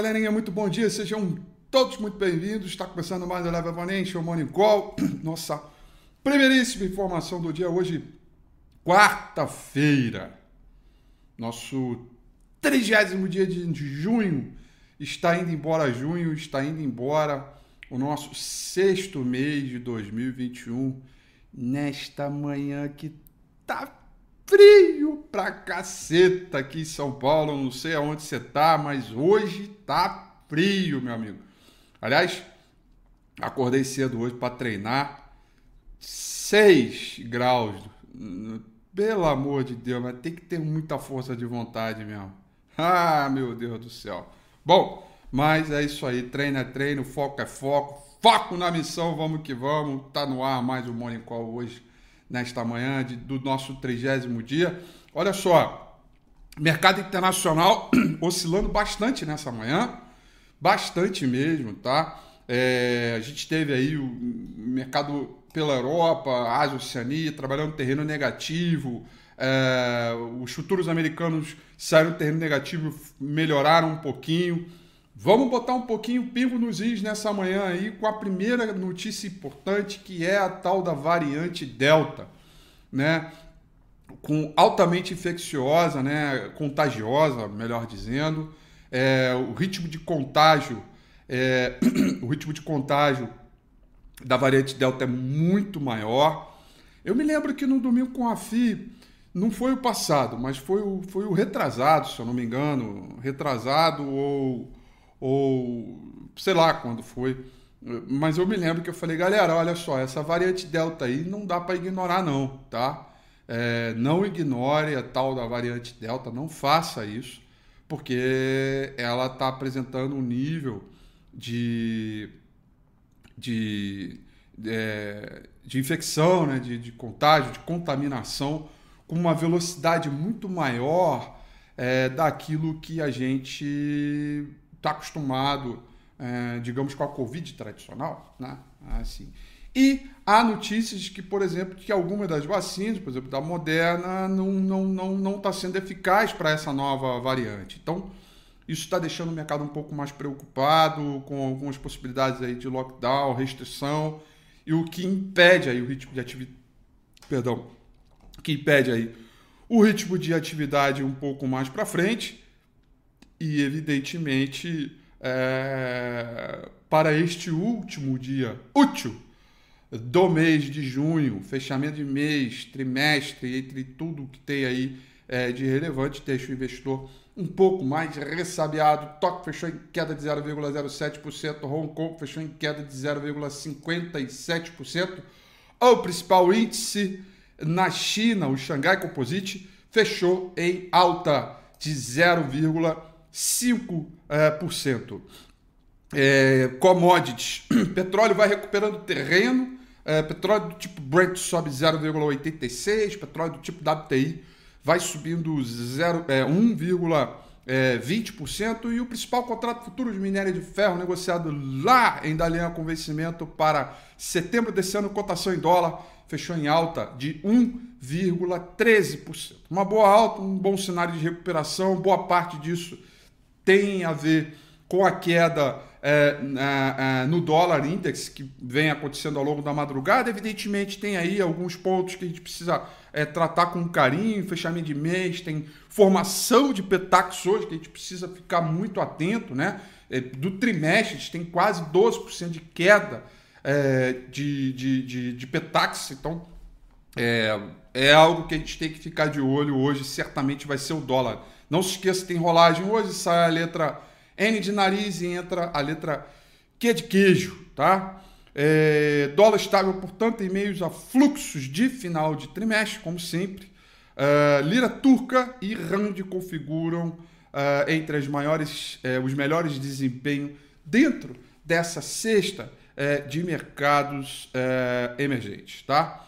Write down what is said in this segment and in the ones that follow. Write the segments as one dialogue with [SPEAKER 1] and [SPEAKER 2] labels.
[SPEAKER 1] Galerinha, muito bom dia, sejam todos muito bem-vindos. Está começando mais o Level Financial Morning Call. Nossa primeiríssima informação do dia hoje, quarta-feira. Nosso trigésimo dia de junho. Está indo embora junho, está indo embora o nosso sexto mês de 2021. Nesta manhã que tá frio pra caceta aqui em São Paulo. Não sei aonde você tá, mas hoje tá frio, meu amigo. Aliás, acordei cedo hoje para treinar. 6 graus. Pelo amor de Deus, mas tem que ter muita força de vontade mesmo. Ah, meu Deus do céu. Bom, mas é isso aí. Treino é treino, foco é foco. Foco na missão, vamos que vamos. Tá no ar mais um Morning Call hoje nesta manhã de, do nosso trigésimo dia. Olha só, mercado internacional oscilando bastante nessa manhã, bastante mesmo, tá? É, a gente teve aí o mercado pela Europa, Ásia, Oceania, trabalhando terreno negativo. É, os futuros americanos saíram terreno negativo, melhoraram um pouquinho. Vamos botar um pouquinho pingo nos is nessa manhã aí com a primeira notícia importante que é a tal da variante Delta, né? Com altamente infecciosa, né? Contagiosa, melhor dizendo. É, o ritmo de contágio, é, o ritmo de contágio da variante Delta é muito maior. Eu me lembro que no domingo com a FI, não foi o passado, mas foi o, foi o retrasado, se eu não me engano, retrasado ou ou sei lá quando foi. Mas eu me lembro que eu falei, galera, olha só, essa variante Delta aí não dá para ignorar não, tá? É, não ignore a tal da variante Delta, não faça isso, porque ela está apresentando um nível de, de, é, de infecção, né, de, de contágio, de contaminação, com uma velocidade muito maior é, daquilo que a gente está acostumado, é, digamos, com a Covid tradicional, né? Assim. E há notícias que, por exemplo, que algumas das vacinas, por exemplo, da Moderna, não está não, não, não tá sendo eficaz para essa nova variante. Então, isso está deixando o mercado um pouco mais preocupado com algumas possibilidades aí de lockdown, restrição, e o que impede aí o ritmo de atividade. Perdão, que impede aí o ritmo de atividade um pouco mais para frente e, evidentemente, é, para este último dia útil do mês de junho, fechamento de mês, trimestre, entre tudo que tem aí é, de relevante, deixa o investidor um pouco mais ressabiado. Tóquio fechou em queda de 0,07%, Hong Kong fechou em queda de 0,57%. O principal índice na China, o Xangai Composite, fechou em alta de 0,57%. 5%. É, commodities. Petróleo vai recuperando terreno. É, petróleo do tipo Brent sobe 0,86. Petróleo do tipo WTI vai subindo 0, é, 1,20%. E o principal contrato futuro de minério de ferro negociado lá em Dalian com vencimento para setembro desse ano, cotação em dólar, fechou em alta de 1,13%. Uma boa alta, um bom cenário de recuperação. Boa parte disso tem a ver com a queda é, é, no dólar index que vem acontecendo ao longo da madrugada. Evidentemente, tem aí alguns pontos que a gente precisa é, tratar com carinho, fechamento de mês, tem formação de petax hoje que a gente precisa ficar muito atento, né? É, do trimestre, a gente tem quase 12% de queda é, de, de, de, de petax, então é, é algo que a gente tem que ficar de olho hoje, certamente vai ser o dólar. Não se esqueça, tem rolagem hoje, sai a letra N de nariz e entra a letra Q de queijo, tá? É, dólar estável, portanto, em meios a fluxos de final de trimestre, como sempre. É, lira turca e rand configuram é, entre as maiores, é, os melhores desempenhos dentro dessa cesta de mercados emergentes, tá?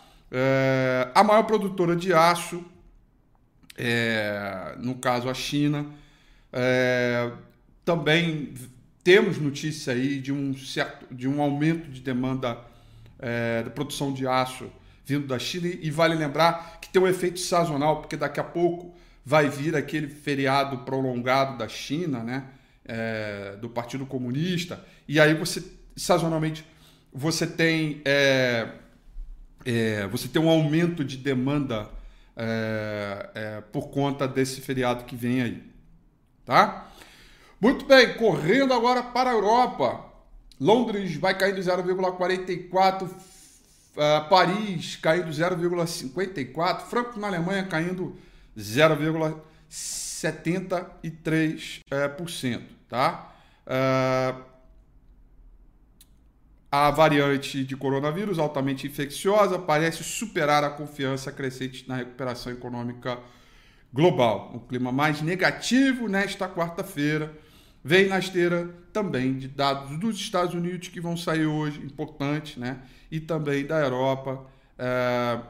[SPEAKER 1] a maior produtora de aço é, no caso a China. É, também temos notícia aí de um certo de um aumento de demanda é, da produção de aço vindo da China e vale lembrar que tem um efeito sazonal porque daqui a pouco vai vir aquele feriado prolongado da China, né? é, do Partido Comunista, e aí você, sazonalmente, você tem, é, é, você tem um aumento de demanda é, é, por conta desse feriado que vem aí. Tá? Muito bem, correndo agora para a Europa. Londres vai caindo 0,44, uh, Paris caindo 0,54, Frankfurt na Alemanha caindo 0,73%, é, tá? Uh, a variante de coronavírus altamente infecciosa parece superar a confiança crescente na recuperação econômica global. Um clima mais negativo nesta quarta-feira vem na esteira também de dados dos Estados Unidos que vão sair hoje, importante, né? E também da Europa, é,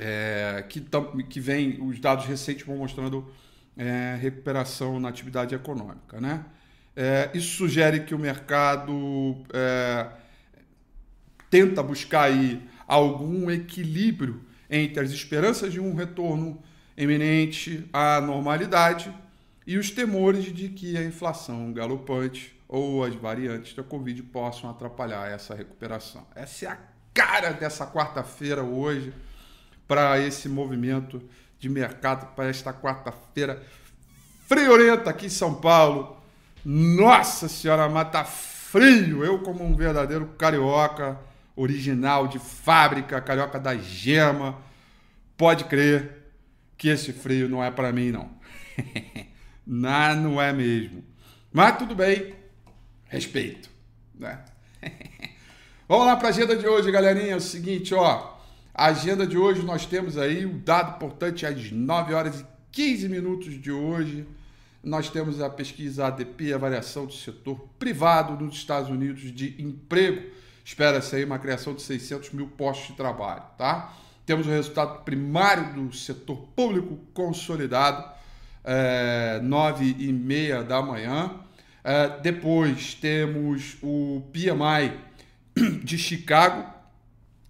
[SPEAKER 1] é, que, que vem, os dados recentes vão mostrando é, recuperação na atividade econômica, né? Isso sugere que o mercado tenta buscar aí algum equilíbrio entre as esperanças de um retorno eminente à normalidade e os temores de que a inflação galopante ou as variantes da Covid possam atrapalhar essa recuperação. Essa é a cara dessa quarta-feira hoje para esse movimento de mercado para esta quarta-feira friorenta aqui em São Paulo. Nossa Senhora, mata frio! Eu como um verdadeiro carioca original de fábrica, carioca da gema. Pode crer que esse frio não é para mim, não. não, não é mesmo. Mas tudo bem, respeito. Né? Vamos lá para a agenda de hoje, galerinha. É o seguinte, ó. A agenda de hoje nós temos aí o um dado importante às 9 horas e 15 minutos de hoje. Nós temos a pesquisa ADP, a variação do setor privado nos Estados Unidos de emprego Espera-se aí uma criação de 600 mil postos de trabalho, tá? Temos o resultado primário do setor público consolidado, é, 9 e meia da manhã. É, depois temos o PMI de Chicago,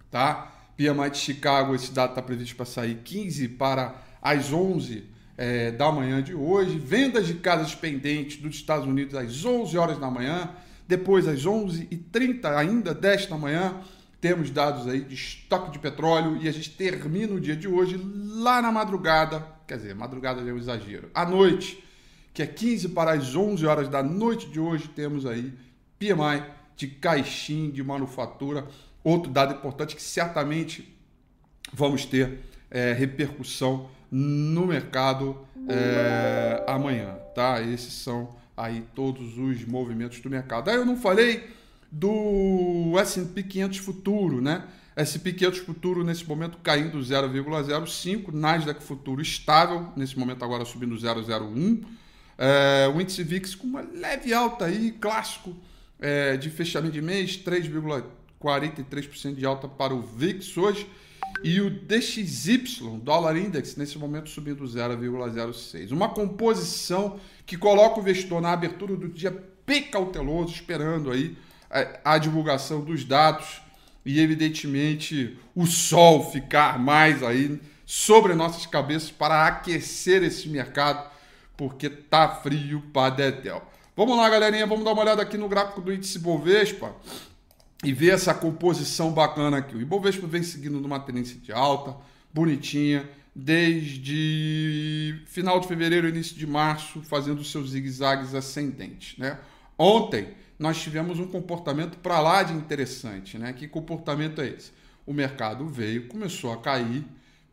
[SPEAKER 1] tá? PMI de Chicago, esse dado está previsto para sair 15 para as 11 é, da manhã de hoje. Vendas de casas pendentes dos Estados Unidos às 11 horas da manhã. Depois, às 11h30 ainda desta manhã, temos dados aí de estoque de petróleo e a gente termina o dia de hoje lá na madrugada, quer dizer, madrugada é um exagero, à noite, que é 15 para as 11 horas da noite de hoje, temos aí PMI de caixinha de manufatura, outro dado importante que certamente vamos ter é, repercussão no mercado é, amanhã, tá? Esses são aí todos os movimentos do mercado. Aí eu não falei do S&P 500 futuro, né? S&P 500 futuro nesse momento caindo 0,05, Nasdaq futuro estável, nesse momento agora subindo 0,01, é, o índice VIX com uma leve alta aí, clássico é, de fechamento de mês, 3,43% de alta para o VIX hoje, e o DXY, dólar index, nesse momento subindo 0,06. Uma composição que coloca o investidor na abertura do dia bem cauteloso, esperando aí a, a divulgação dos dados e, evidentemente, o sol ficar mais aí sobre nossas cabeças para aquecer esse mercado, porque tá frio para dedéu. Vamos lá, galerinha, vamos dar uma olhada aqui no gráfico do índice Bovespa e ver essa composição bacana aqui. O Ibovespa vem seguindo numa tendência de alta, bonitinha, desde final de fevereiro, início de março, fazendo seus zigue-zagues ascendentes. Né? Ontem nós tivemos um comportamento para lá de interessante. Né? Que comportamento é esse? O mercado veio, começou a cair,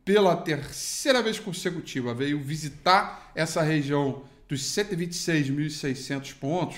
[SPEAKER 1] pela terceira vez consecutiva, veio visitar essa região dos 126.600 pontos,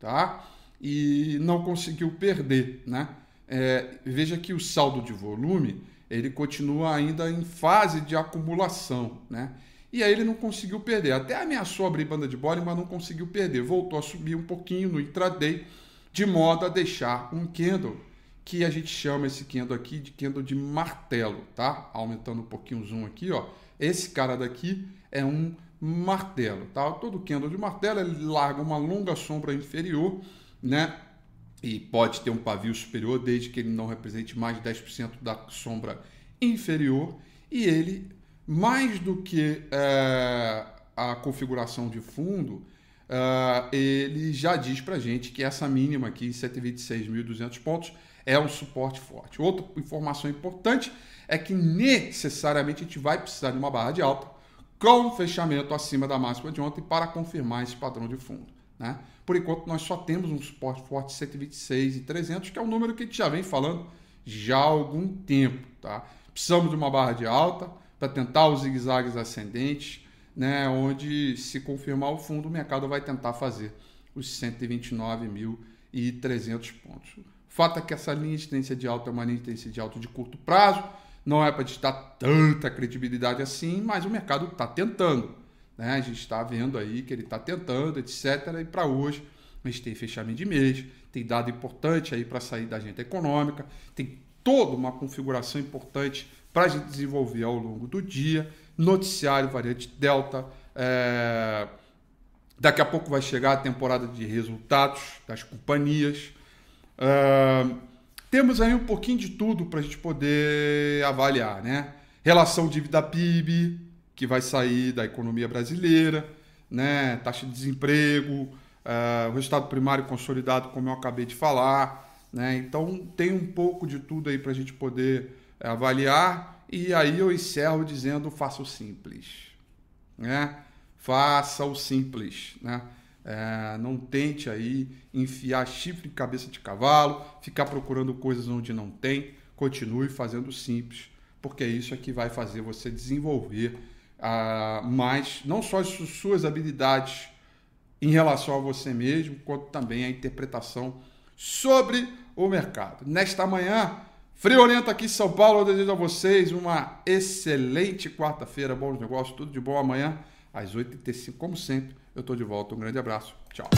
[SPEAKER 1] tá? E não conseguiu perder. Né? É, veja que o saldo de volume ele continua ainda em fase de acumulação. Né? E aí ele não conseguiu perder. Até ameaçou abrir banda de bola, mas não conseguiu perder. Voltou a subir um pouquinho no intraday, de modo a deixar um candle, que a gente chama esse candle aqui de candle de martelo, tá? Aumentando um pouquinho o zoom aqui, ó. Esse cara daqui é um martelo, tá? Todo candle de martelo ele larga uma longa sombra inferior né? E pode ter um pavio superior desde que ele não represente mais de 10% da sombra inferior. E ele, mais do que é, a configuração de fundo, uh, ele já diz para gente que essa mínima aqui, 126.200 pontos, é um suporte forte. Outra informação importante é que necessariamente a gente vai precisar de uma barra de alta com fechamento acima da máxima de ontem para confirmar esse padrão de fundo. Né? Por enquanto, nós só temos um suporte forte 126 e 300, que é um número que a gente já vem falando já há algum tempo. Tá? Precisamos de uma barra de alta para tentar os zigue-zagues ascendentes, né? onde, se confirmar o fundo, o mercado vai tentar fazer os 129.300 pontos. O fato é que essa linha de tendência de alta é uma linha de tendência de alta de curto prazo, não é para te dar tanta credibilidade assim, mas o mercado está tentando. Né? A gente está vendo aí que ele está tentando, etc. E para hoje, a gente tem fechamento de mês, tem dado importante aí para sair da agenda econômica, tem toda uma configuração importante para a gente desenvolver ao longo do dia. Noticiário variante Delta. É... Daqui a pouco vai chegar a temporada de resultados das companhias. É... Temos aí um pouquinho de tudo para a gente poder avaliar, né? Relação dívida PIB, que vai sair da economia brasileira, né? taxa de desemprego, uh, o resultado primário consolidado, como eu acabei de falar. Né? Então, tem um pouco de tudo aí para a gente poder uh, avaliar. E aí eu encerro dizendo: faça o simples. Né? Faça o simples. Né? É, não tente aí enfiar chifre em cabeça de cavalo, ficar procurando coisas onde não tem. Continue fazendo simples, porque é isso que vai fazer você desenvolver uh, mais não só as suas habilidades em relação a você mesmo, quanto também a interpretação sobre o mercado. Nesta manhã, friorento aqui em São Paulo, eu desejo a vocês uma excelente quarta-feira, bons negócios, tudo de bom amanhã, às 8h35, como sempre. Eu estou de volta. Um grande abraço. Tchau.